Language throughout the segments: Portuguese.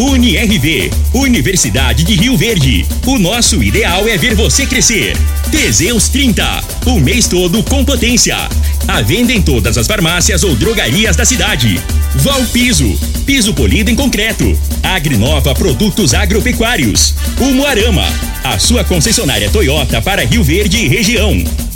UniRV, Universidade de Rio Verde. O nosso ideal é ver você crescer. Teseus 30, o mês todo com potência. A venda em todas as farmácias ou drogarias da cidade. Valpiso, piso polido em concreto. Agrinova Produtos Agropecuários. Umuarama, a sua concessionária Toyota para Rio Verde e região.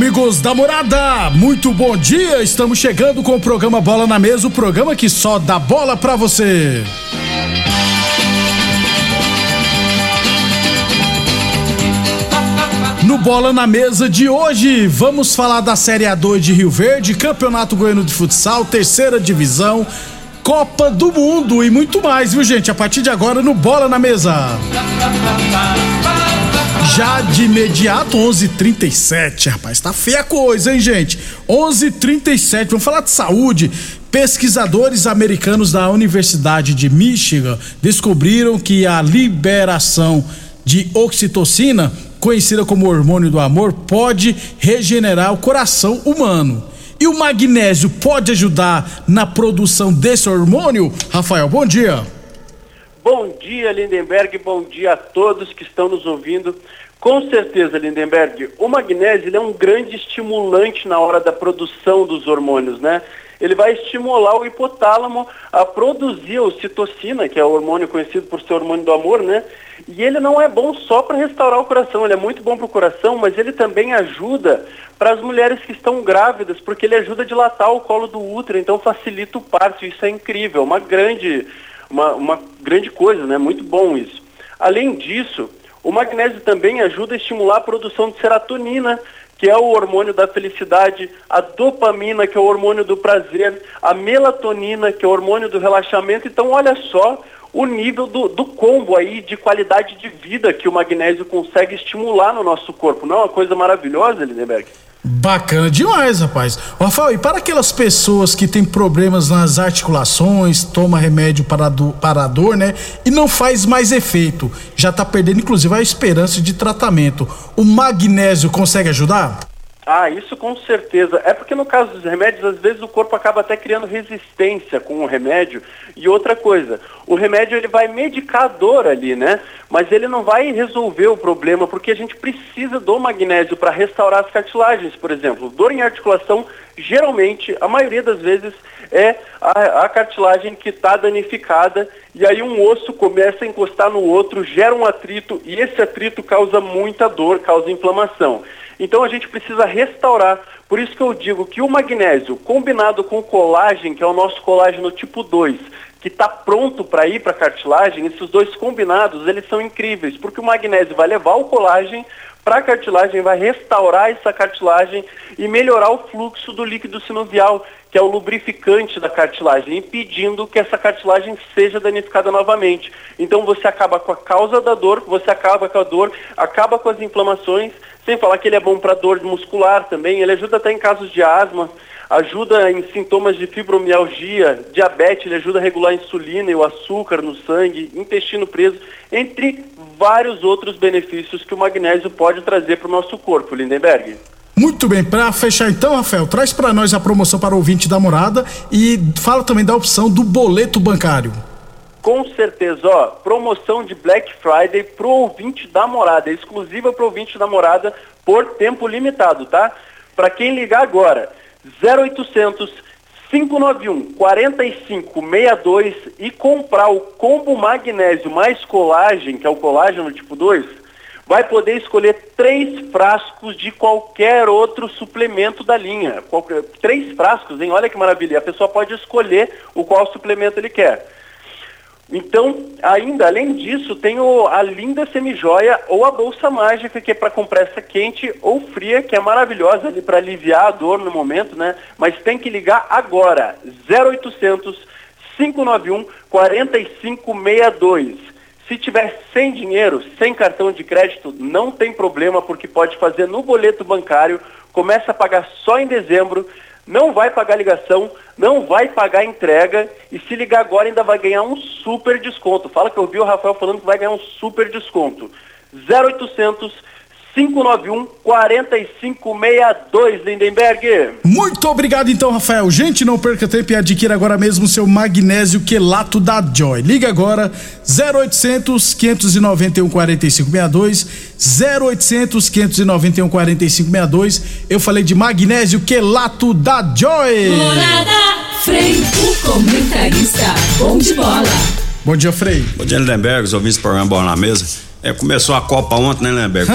Amigos da morada, muito bom dia! Estamos chegando com o programa Bola na Mesa o programa que só dá bola pra você. No Bola na Mesa de hoje, vamos falar da Série A2 de Rio Verde, Campeonato Goiano de Futsal, terceira divisão, Copa do Mundo e muito mais, viu gente? A partir de agora no Bola na Mesa. Já de imediato, 11:37, rapaz, tá feia a coisa, hein, gente? 11:37. Vamos falar de saúde. Pesquisadores americanos da Universidade de Michigan descobriram que a liberação de oxitocina, conhecida como hormônio do amor, pode regenerar o coração humano. E o magnésio pode ajudar na produção desse hormônio? Rafael, bom dia. Bom dia, Lindenberg. Bom dia a todos que estão nos ouvindo. Com certeza, Lindenberg, o magnésio é um grande estimulante na hora da produção dos hormônios, né? Ele vai estimular o hipotálamo a produzir a ocitocina, que é o hormônio conhecido por ser hormônio do amor, né? E ele não é bom só para restaurar o coração, ele é muito bom para o coração, mas ele também ajuda para as mulheres que estão grávidas, porque ele ajuda a dilatar o colo do útero, então facilita o parto. Isso é incrível, uma grande, uma, uma grande coisa, né? Muito bom isso. Além disso, o magnésio também ajuda a estimular a produção de serotonina, que é o hormônio da felicidade, a dopamina, que é o hormônio do prazer, a melatonina, que é o hormônio do relaxamento. Então, olha só o nível do, do combo aí de qualidade de vida que o magnésio consegue estimular no nosso corpo. Não é uma coisa maravilhosa, Lindenberg? Bacana demais, rapaz. Rafael, e para aquelas pessoas que têm problemas nas articulações, toma remédio para, do, para a dor, né? E não faz mais efeito, já tá perdendo inclusive a esperança de tratamento. O magnésio consegue ajudar? Ah, isso com certeza. É porque no caso dos remédios, às vezes o corpo acaba até criando resistência com o remédio. E outra coisa, o remédio ele vai medicar a dor ali, né? Mas ele não vai resolver o problema, porque a gente precisa do magnésio para restaurar as cartilagens, por exemplo. Dor em articulação, geralmente, a maioria das vezes, é a, a cartilagem que está danificada e aí um osso começa a encostar no outro, gera um atrito e esse atrito causa muita dor, causa inflamação. Então a gente precisa restaurar. Por isso que eu digo que o magnésio, combinado com o colágeno, que é o nosso colágeno tipo 2, que está pronto para ir para a cartilagem, esses dois combinados, eles são incríveis, porque o magnésio vai levar o colágeno para a cartilagem, vai restaurar essa cartilagem e melhorar o fluxo do líquido sinovial, que é o lubrificante da cartilagem, impedindo que essa cartilagem seja danificada novamente. Então você acaba com a causa da dor, você acaba com a dor, acaba com as inflamações sem falar que ele é bom para dor muscular também, ele ajuda até em casos de asma, ajuda em sintomas de fibromialgia, diabetes, ele ajuda a regular a insulina e o açúcar no sangue, intestino preso, entre vários outros benefícios que o magnésio pode trazer para o nosso corpo, Lindenberg. Muito bem, para fechar então, Rafael, traz para nós a promoção para o ouvinte da morada e fala também da opção do boleto bancário. Com certeza, ó, promoção de Black Friday pro ouvinte da morada, exclusiva pro ouvinte da morada por tempo limitado, tá? Para quem ligar agora, 0800 591 4562 e comprar o combo magnésio mais colagem, que é o colágeno tipo 2, vai poder escolher três frascos de qualquer outro suplemento da linha. Qualquer, três frascos, hein? Olha que maravilha. A pessoa pode escolher o qual suplemento ele quer. Então, ainda além disso, tem o, a linda semijoia ou a bolsa mágica, que é para compressa quente ou fria, que é maravilhosa ali para aliviar a dor no momento, né? Mas tem que ligar agora, 0800 591 4562. Se tiver sem dinheiro, sem cartão de crédito, não tem problema, porque pode fazer no boleto bancário, começa a pagar só em dezembro não vai pagar ligação, não vai pagar entrega e se ligar agora ainda vai ganhar um super desconto. Fala que eu vi o Rafael falando que vai ganhar um super desconto. 0800 591 4562, Lindenberg. Muito obrigado então, Rafael. Gente, não perca tempo e adquira agora mesmo seu magnésio quelato da Joy. Liga agora 0800 591 4562 0800 591 4562. Eu falei de magnésio quelato da Joy. Morada, Frei, o comentarista, bom de bola. Bom dia, Frei. Bom dia, Lindenberg, os ouvintes do programa Bola na Mesa. É, começou a Copa ontem, né, Lindenberg?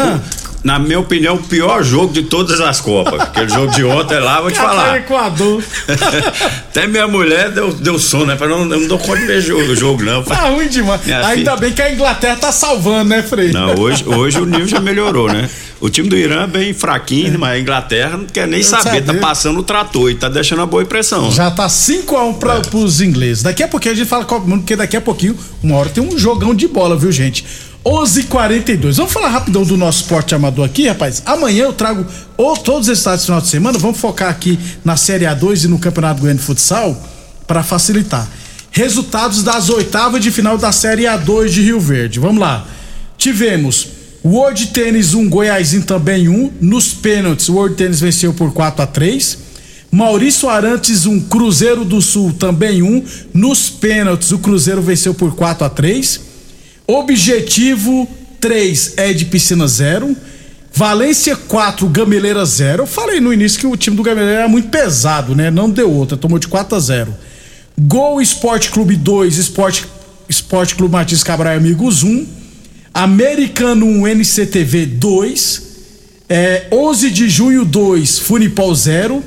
Na minha opinião, o pior jogo de todas as Copas. Aquele jogo de ontem lá, vou te falar. Equador. Até minha mulher deu, deu sono, né? Falei, não, não dou conta de ver jogo, o jogo, não. Tá ruim demais. Minha Ainda filha... bem que a Inglaterra tá salvando, né, Frei? Não, hoje, hoje o nível já melhorou, né? O time do Irã é bem fraquinho, é. mas a Inglaterra não quer nem saber, tá passando o trator e tá deixando a boa impressão. Já tá 5x1 para é. pros ingleses. Daqui a pouquinho a gente fala com o mundo, porque daqui a pouquinho, uma hora tem um jogão de bola, viu, gente? 11:42. Vamos falar rapidão do nosso esporte amador aqui, rapaz. Amanhã eu trago ou todos os estados final de semana. Vamos focar aqui na Série A2 e no Campeonato Goiano de Futsal para facilitar. Resultados das oitavas de final da Série A2 de Rio Verde. Vamos lá. Tivemos World Tênis 1, um, Goiásinho também 1. Um. Nos pênaltis, World Tênis venceu por 4 a 3 Maurício Arantes 1, um, Cruzeiro do Sul também 1. Um. Nos pênaltis, o Cruzeiro venceu por 4 a 3 Objetivo 3 é de piscina 0. Valência 4, Gameleira 0. Eu falei no início que o time do Gameleira era muito pesado, né? Não deu outra, tomou de 4 a 0. Gol Esporte Clube 2, Esporte, Esporte Clube Martins Cabral Amigos 1. Americano 1, NCTV 2. É, 11 de junho 2, Funipol 0.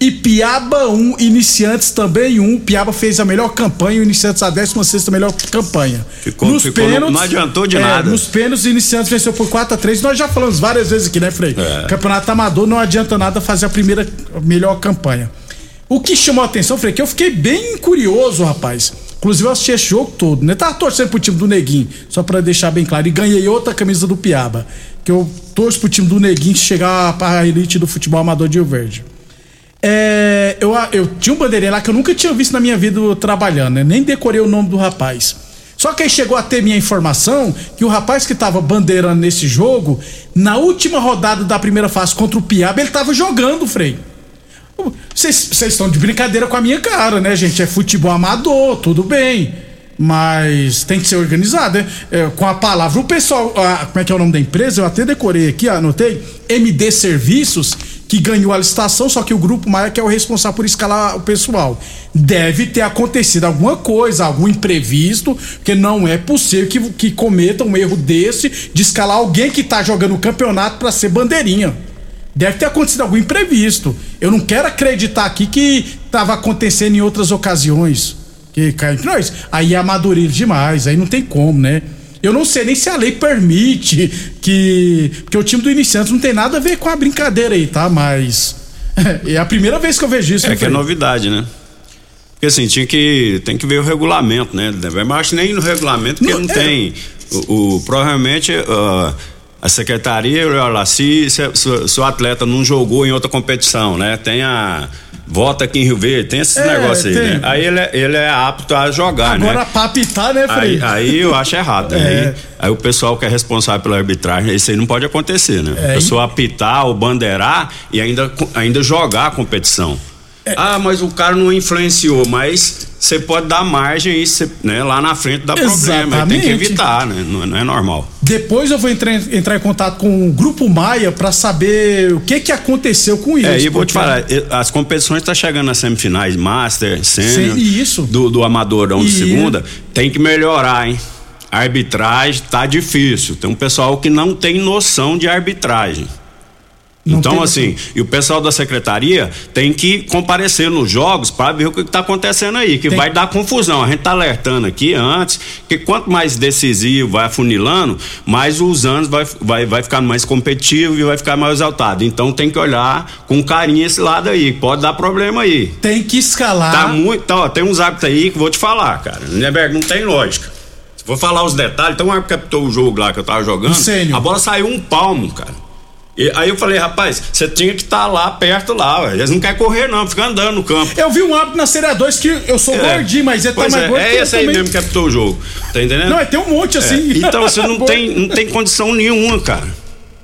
E Piaba 1, um, Iniciantes também 1. Um. Piaba fez a melhor campanha, o Iniciantes a 16 melhor campanha. Ficou, nos ficou pênaltis, não adiantou de é, nada. Nos pênaltis, Iniciantes venceu por 4 a 3 Nós já falamos várias vezes aqui, né, Frei? É. Campeonato Amador não adianta nada fazer a primeira melhor campanha. O que chamou a atenção, Frei, que eu fiquei bem curioso, rapaz. Inclusive eu assisti esse jogo todo, né? Tava torcendo pro time do Neguinho, só para deixar bem claro. E ganhei outra camisa do Piaba. Que eu torço pro time do Neguinho chegar pra elite do futebol amador de Rio Verde. É, eu, eu tinha um bandeirinha lá que eu nunca tinha visto na minha vida trabalhando, né? Nem decorei o nome do rapaz. Só que aí chegou a ter minha informação que o rapaz que tava bandeirando nesse jogo, na última rodada da primeira fase contra o Piaba, ele tava jogando, Frei. Vocês estão de brincadeira com a minha cara, né, gente? É futebol amador, tudo bem. Mas tem que ser organizado, né? É, com a palavra. O pessoal, a, como é que é o nome da empresa? Eu até decorei aqui, anotei. MD Serviços que ganhou a licitação, só que o grupo Maia que é o responsável por escalar o pessoal. Deve ter acontecido alguma coisa, algum imprevisto, porque não é possível que, que cometa um erro desse de escalar alguém que tá jogando o campeonato para ser bandeirinha. Deve ter acontecido algum imprevisto. Eu não quero acreditar aqui que estava acontecendo em outras ocasiões. Que cai entre nós. Aí é amadureiro demais, aí não tem como, né? Eu não sei nem se a lei permite que. Porque o time do iniciante não tem nada a ver com a brincadeira aí, tá? Mas. É a primeira vez que eu vejo isso. É que é novidade, né? Porque assim, tinha que. Tem que ver o regulamento, né? Mas acho nem no regulamento, porque não, não é... tem. O, o provavelmente. Uh, a secretaria, olha lá, se, se, se, o atleta não jogou em outra competição, né? Tem a vota aqui em Rio Verde, tem esses é, negócios aí, tem. né? Aí ele é, ele é apto a jogar, Agora, né? Agora pra apitar, né, Frei? Aí, aí eu acho errado. Né? É. Aí, aí, o pessoal que é responsável pela arbitragem, isso aí não pode acontecer, né? É, a pessoa apitar ou bandeirar e ainda, ainda jogar a competição. É. Ah, mas o cara não influenciou, mas você pode dar margem e cê, né, lá na frente dá Exatamente. problema. Tem que evitar, né? Não, não, é normal. Depois eu vou entrar, entrar em contato com o Grupo Maia para saber o que que aconteceu com isso. É, e vou te falar, as competições estão tá chegando nas semifinais, Master, Sênior, isso. Do, do Amadorão de segunda, tem que melhorar, hein? A arbitragem tá difícil. Tem um pessoal que não tem noção de arbitragem. Não então, assim, e o pessoal da secretaria tem que comparecer nos jogos para ver o que está acontecendo aí, que tem... vai dar confusão. A gente está alertando aqui antes, que quanto mais decisivo vai afunilando, mais os anos vai, vai, vai ficar mais competitivo e vai ficar mais exaltado. Então tem que olhar com carinho esse lado aí, pode dar problema aí. Tem que escalar. Tá muito, tá, ó, tem uns hábitos aí que vou te falar, cara. Não tem lógica. Vou falar os detalhes, então o árbitro captou o jogo lá que eu tava jogando. A bola saiu um palmo, cara. E aí eu falei, rapaz, você tinha que estar tá lá perto lá, ué. eles não querem correr não, fica andando no campo. Eu vi um hábito na Série 2 que eu sou é. gordinho, mas ele tá mais é, gordo É esse aí também. mesmo que captou o jogo, tá entendendo? Não, é, tem um monte assim. É. Então você não tem, não tem condição nenhuma, cara,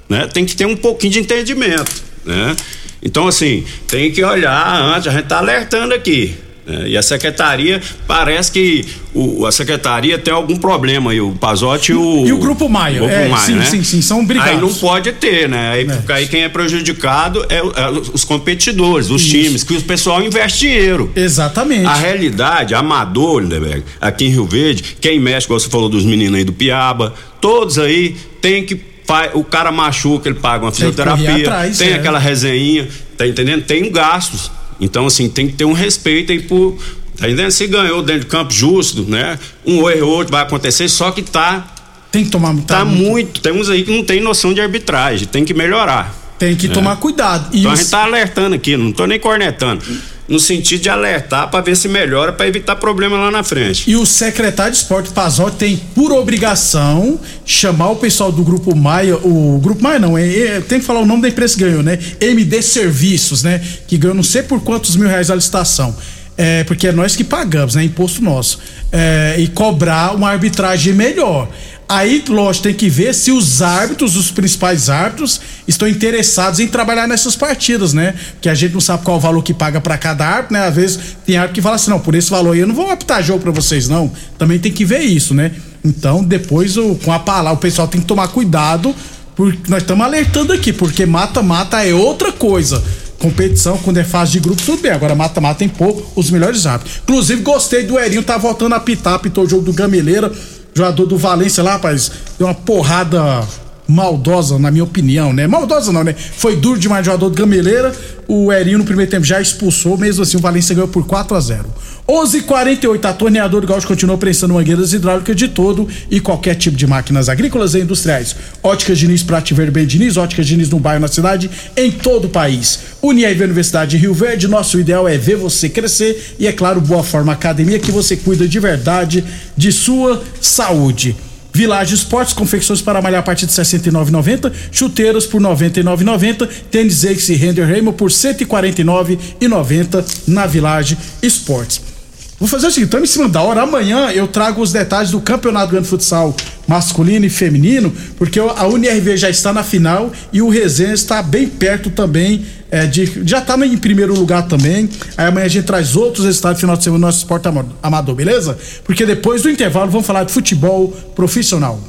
né? Tem que ter um pouquinho de entendimento, né? Então assim, tem que olhar antes, a gente tá alertando aqui, é, e a secretaria, parece que o, a secretaria tem algum problema aí, o Pazotti e o. E o Grupo Maia. O Grupo é, Maia, sim, né? sim, sim, são brigados. Aí não pode ter, né? Aí, é. aí quem é prejudicado é, é os competidores, os Isso. times, que o pessoal investe dinheiro. Exatamente. A realidade, amador, Lindeberg, aqui em Rio Verde, quem mexe, como você falou dos meninos aí do Piaba, todos aí tem que o cara machuca, ele paga uma fisioterapia, tem, atrás, tem é. aquela resenha, tá entendendo? Tem gastos. Então, assim, tem que ter um respeito aí por. Tá entendendo? Se ganhou dentro de campo justo, né? Um erro ou outro vai acontecer, só que tá. Tem que tomar Tá, tá muito. muito. Temos aí que não tem noção de arbitragem, tem que melhorar. Tem que né? tomar cuidado. E então os... a gente tá alertando aqui, não tô nem cornetando no sentido de alertar para ver se melhora para evitar problema lá na frente. E o secretário de esporte Pazotti tem por obrigação chamar o pessoal do grupo Maia, o grupo Maia não, é, é, tem que falar o nome da empresa que ganhou, né? MD Serviços, né? Que ganhou não sei por quantos mil reais a licitação. É, porque é nós que pagamos, né? Imposto nosso. É, e cobrar uma arbitragem melhor. Aí, lógico, tem que ver se os árbitros, os principais árbitros, estão interessados em trabalhar nessas partidas, né? Porque a gente não sabe qual o valor que paga para cada árbitro, né? Às vezes tem árbitro que fala assim: não, por esse valor aí eu não vou apitar jogo para vocês, não. Também tem que ver isso, né? Então, depois, o, com a palavra, o pessoal tem que tomar cuidado, porque nós estamos alertando aqui, porque mata-mata é outra coisa competição, quando é fase de grupo, tudo bem. Agora mata-mata tem pouco, os melhores árbitros. Inclusive, gostei do Erinho, tá voltando a pitar, apitou o jogo do Gameleira jogador do Valência lá, rapaz, deu uma porrada maldosa, na minha opinião, né? Maldosa não, né? Foi duro demais o jogador do Gameleira. O Erinho no primeiro tempo já expulsou, mesmo assim o Valência ganhou por 4 a 0 11:48 a torneadora do Gaúcho continua prestando mangueiras hidráulicas de todo e qualquer tipo de máquinas agrícolas e industriais. Óticas Diniz, Prate Verben Diniz, Óticas Diniz no bairro, na cidade, em todo o país. Uniav Universidade de Rio Verde, nosso ideal é ver você crescer e, é claro, Boa Forma Academia, que você cuida de verdade de sua saúde. Village Esportes, confecções para malhar a partir de R$ 69,90, chuteiros por R$ 99,90, tênis Ace e Render Raymond por R$ 149,90 na Village Esportes. Vou fazer o seguinte, estamos em cima da hora. Amanhã eu trago os detalhes do Campeonato Grande Futsal masculino e feminino, porque a UNRV já está na final e o Resenha está bem perto também. É, de, já está em primeiro lugar também. Aí amanhã a gente traz outros resultados final de semana do nosso esporte amador, beleza? Porque depois do intervalo vamos falar de futebol profissional.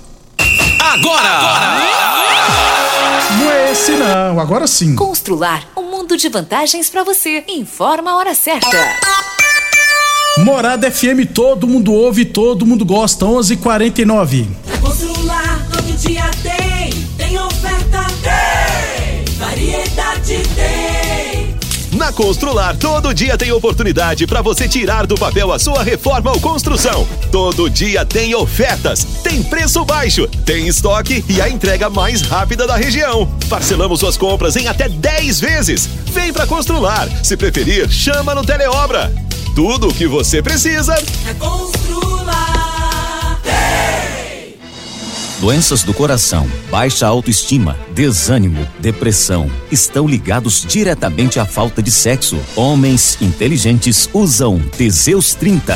Agora! Agora! Não é esse não, agora sim. Constrular um mundo de vantagens para você. Informa a hora certa. Morada FM, todo mundo ouve, todo mundo gosta. 11:49. Constrular todo dia tem, tem oferta tem, variedade tem. Na Constrular, todo dia tem oportunidade para você tirar do papel a sua reforma ou construção. Todo dia tem ofertas, tem preço baixo, tem estoque e a entrega mais rápida da região. Parcelamos suas compras em até 10 vezes. Vem para Constrular. Se preferir, chama no Teleobra tudo o que você precisa. É Constrular. Doenças do coração, baixa autoestima, desânimo, depressão estão ligados diretamente à falta de sexo. Homens inteligentes usam Teseus 30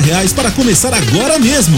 reais para começar agora mesmo.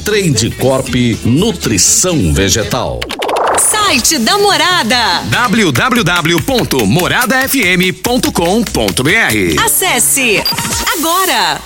Trade Corp Nutrição Vegetal. Site da Morada. www.moradafm.com.br Acesse agora.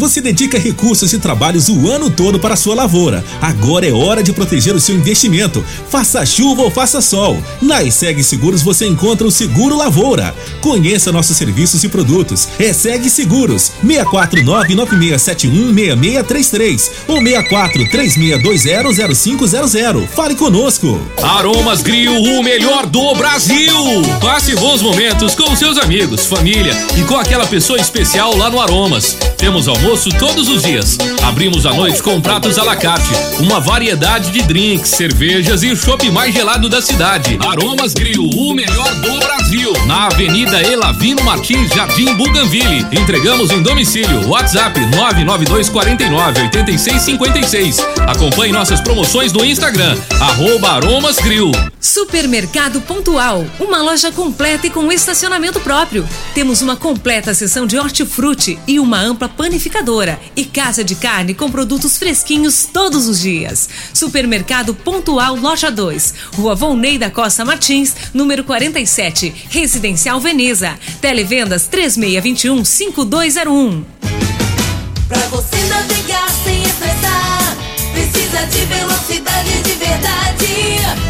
Você dedica recursos e trabalhos o ano todo para a sua lavoura. Agora é hora de proteger o seu investimento. Faça chuva ou faça sol. Na ESEG Seguros você encontra o Seguro Lavoura. Conheça nossos serviços e produtos. ESEG Seguros 64996716633 ou 6436200500. Fale conosco. Aromas Grill, o melhor do Brasil. Passe bons momentos com seus amigos, família e com aquela pessoa especial lá no Aromas. Temos almoço todos os dias. Abrimos à noite com pratos à la carte, uma variedade de drinks, cervejas e o chopp mais gelado da cidade. Aromas Grill, o melhor do Brasil. Na Avenida Elavino Martins, Jardim Buganville. Entregamos em domicílio. WhatsApp 99249 8656. Acompanhe nossas promoções no Instagram, arroba Aromas Grill. Supermercado Pontual, uma loja completa e com estacionamento próprio. Temos uma completa seção de hortifruti e uma ampla panificadora e casa de carne com produtos fresquinhos todos os dias. Supermercado Pontual Loja 2, Rua Volney da Costa Martins, número 47, Residencial Veneza. Televendas 3621 5201. Pra você navegar sem estressar, precisa de velocidade de verdade.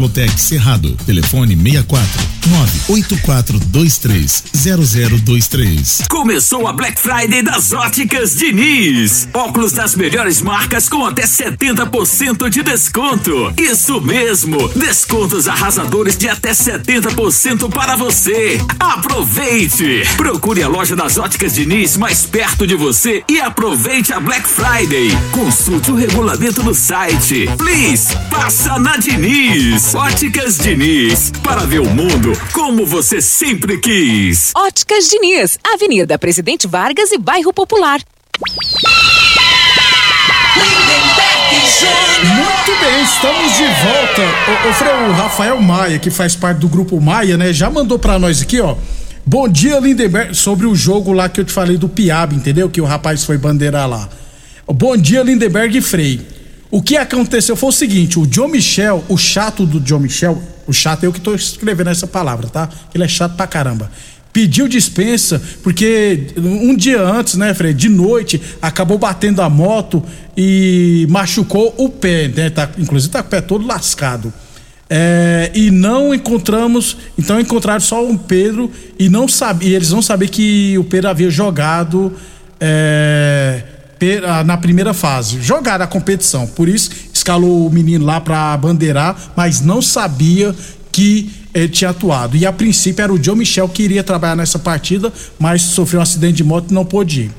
Solotec Cerrado. Telefone 64 98423 0023. Começou a Black Friday das Óticas Diniz. Óculos das melhores marcas com até 70% de desconto. Isso mesmo, descontos arrasadores de até 70% para você. Aproveite! Procure a loja das Óticas Diniz mais perto de você e aproveite a Black Friday. Consulte o regulamento no site. Please, passa na Diniz. Óticas Diniz, para ver o mundo como você sempre quis. Óticas Diniz, Avenida Presidente Vargas e Bairro Popular. Muito bem, estamos de volta. O, o, o Rafael Maia, que faz parte do grupo Maia, né? Já mandou pra nós aqui, ó. Bom dia, Lindenberg, sobre o jogo lá que eu te falei do Piab, entendeu? Que o rapaz foi bandeirar lá. Bom dia, Lindenberg e Frei. O que aconteceu foi o seguinte: o John Michel, o chato do John Michel, o chato é eu que tô escrevendo essa palavra, tá? Ele é chato pra caramba. Pediu dispensa porque um dia antes, né, Fred, de noite, acabou batendo a moto e machucou o pé, né? Tá, inclusive tá com o pé todo lascado. É, e não encontramos, então encontraram só o Pedro e não sabia, eles não sabiam que o Pedro havia jogado é, na primeira fase, jogar a competição. Por isso escalou o menino lá para bandeirar, mas não sabia que ele tinha atuado. E a princípio era o Joe Michel que iria trabalhar nessa partida, mas sofreu um acidente de moto e não pôde ir.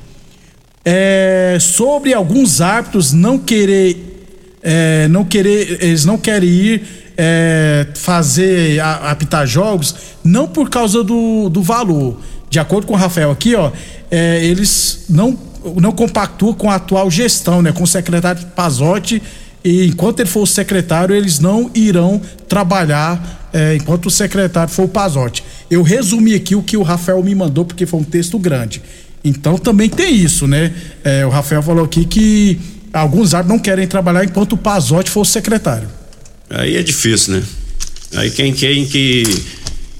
É, sobre alguns árbitros não querer, é, não querer, eles não querem ir é, fazer a, apitar jogos, não por causa do, do valor. De acordo com o Rafael aqui, ó, eles não não compactua com a atual gestão, né, com o secretário Pazotti e enquanto ele for o secretário, eles não irão trabalhar é, enquanto o secretário for o Pazotti. Eu resumi aqui o que o Rafael me mandou, porque foi um texto grande. Então também tem isso, né? É, o Rafael falou aqui que alguns árbitros não querem trabalhar enquanto o Pazotti for o secretário. Aí é difícil, né? Aí quem, quem que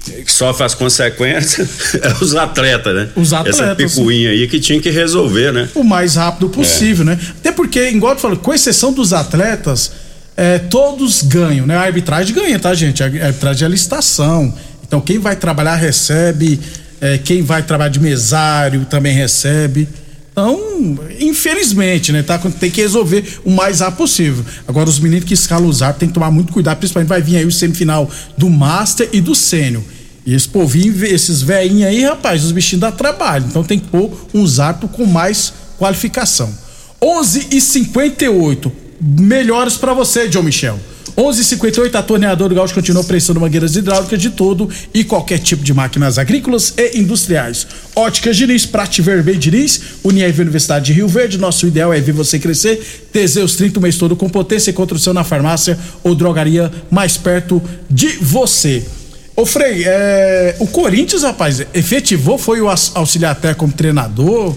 que sofre as consequências é os atletas, né? Os atletas. Essa picuinha aí que tinha que resolver, né? O mais rápido possível, é. né? Até porque, igual eu falo, com exceção dos atletas, é, todos ganham, né? A arbitragem ganha, tá, gente? A arbitragem é licitação. Então, quem vai trabalhar recebe, é, quem vai trabalhar de mesário também recebe. Então, infelizmente, né? Tá, tem que resolver o mais rápido possível. Agora, os meninos que escalam os árbitros tem que tomar muito cuidado, principalmente vai vir aí o semifinal do Master e do Sênior. E esse povinho, esses velhinhos aí, rapaz, os bichinhos dá trabalho. Então tem que pôr uns árbitros com mais qualificação. 11 e 58 melhores para você, John Michel. 11:58 a torneadora Gaúcho continua prestando mangueiras hidráulicas de todo e qualquer tipo de máquinas agrícolas e industriais. Óticas Diniz, Prate Vermelho Diniz, Unieve Universidade de Rio Verde. Nosso ideal é ver você crescer. Teseus 30 o mês todo com potência e construção na farmácia ou drogaria mais perto de você. Ô Frei, é, o Corinthians, rapaz, efetivou, foi o auxiliar até como treinador?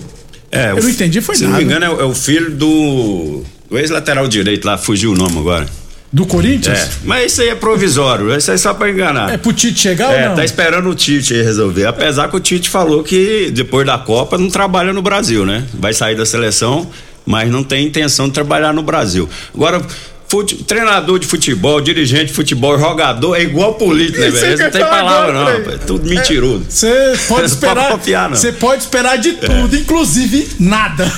É, eu não entendi, foi se nada. Se não me engano, é, é o filho do, do ex-lateral direito lá, fugiu o nome agora. Do Corinthians? É, mas isso aí é provisório, isso aí é só pra enganar. É pro Tite chegar é, ou não? tá esperando o Tite aí resolver. Apesar que o Tite falou que depois da Copa não trabalha no Brasil, né? Vai sair da seleção, mas não tem intenção de trabalhar no Brasil. Agora, Fute, treinador de futebol, dirigente de futebol, jogador, é igual político, né, velho? Não tem palavra, não, é tudo mentiroso. Você pode esperar. Você pode esperar de tudo, é. inclusive nada.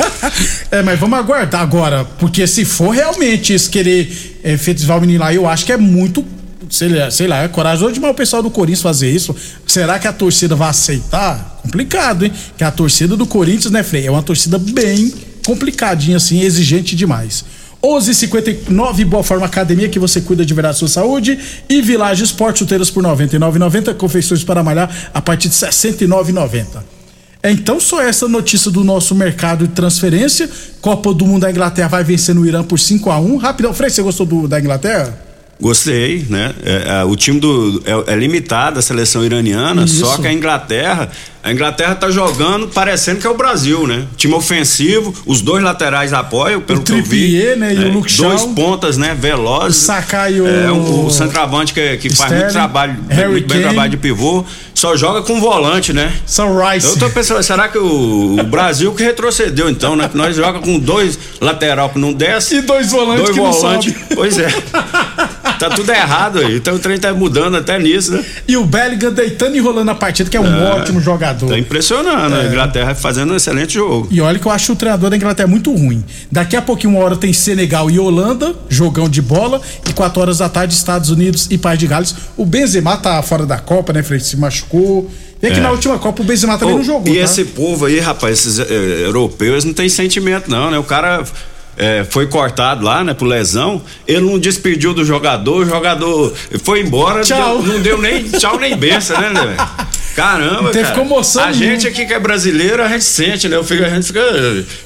é, mas vamos aguardar agora, porque se for realmente isso querer é, efetivar o menino lá, eu acho que é muito sei lá, sei lá, é corajoso demais o pessoal do Corinthians fazer isso. Será que a torcida vai aceitar? Complicado, hein? Que a torcida do Corinthians, né, Frei? É uma torcida bem complicadinha, assim, exigente demais. 11:59 Boa Forma Academia que você cuida de verdade da sua saúde e Village Esporte chuteiras por 99,90 confeições para malhar a partir de 69,90. Então só essa notícia do nosso mercado de transferência. Copa do Mundo da Inglaterra vai vencer no Irã por 5 a 1. Rapidão, Frei, você gostou do, da Inglaterra? Gostei, né? É, é, o time do é, é, limitado, a seleção iraniana, Isso. só que a Inglaterra, a Inglaterra tá jogando parecendo que é o Brasil, né? Time ofensivo, os dois laterais apoiam, pelo o que eu vi. né? E o é, Luke Dois Shaw, pontas, né? Velozes. O Sakai e o... É, o, o centroavante que, que faz muito trabalho, Harry muito bem trabalho de pivô, só joga com volante, né? São Rice. Eu tô pensando, será que o, o Brasil que retrocedeu então, né? Que nós joga com dois lateral que não desce. E dois volantes dois que volantes, não Pois é. tá tudo errado aí. Então o trem tá mudando até nisso, né? E o Bellingham deitando e rolando a partida, que é um É. ótimo jogador. Tá impressionando. A É. Inglaterra fazendo um excelente jogo. E olha que eu acho o treinador da Inglaterra muito ruim. Daqui a pouquinho, uma hora tem Senegal e Holanda, jogão de bola. E quatro horas da tarde, Estados Unidos e País de Gales. O Benzema tá fora da Copa, né, Fred? Se machucou. E aqui É. na última Copa o Benzema também Ô, não jogou. E tá? esse povo aí, rapaz, esses eh, europeus não tem sentimento, não, né? O cara. Eh, foi cortado lá, né, por lesão. Ele não despediu do jogador, o jogador foi embora, Tchau. deu- não deu nem tchau nem benção, né, né? Caramba, teve cara. comoção A nenhuma. gente aqui que é brasileiro, a gente sente, né? Eu fico- a gente fica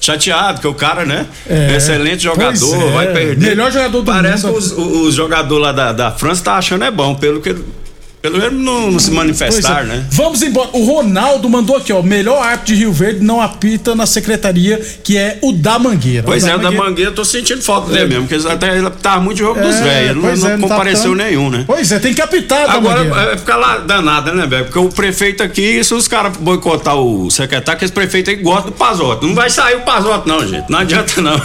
chateado, porque o cara, né? É. Excelente jogador, é. vai perder. Melhor jogador do Parece mundo. que os, os jogadores lá da, da França tá achando é bom, pelo que. Pelo menos não, não se manifestar, Pois é. né? Vamos embora. O Ronaldo mandou aqui, ó. Melhor árbitro de Rio Verde não apita na secretaria, que é o da Mangueira. Pois o é, o da Mangueira eu tô sentindo falta dele mesmo, porque até ele tava muito jogo dos É, velhos, ele pois não, é, não tá compareceu tão- nenhum, né? Pois é, tem que apitar Agora Mangueira. é, fica lá danada, né, velho? Porque o prefeito aqui, se os caras boicotar o secretário, que esse prefeito aí gosta do Pazote. Não vai sair o Pazote, não, gente. Não adianta, não.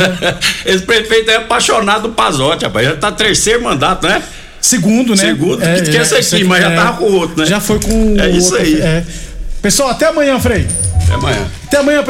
esse prefeito é apaixonado do Pazote, rapaz. Já tá terceiro mandato, né? Segundo, né? Segundo, que esquece aqui, mas já tava com o outro, né? Já foi com o É isso outro, aí. é. Pessoal, até amanhã, Frei. Até amanhã. Até amanhã, pessoal.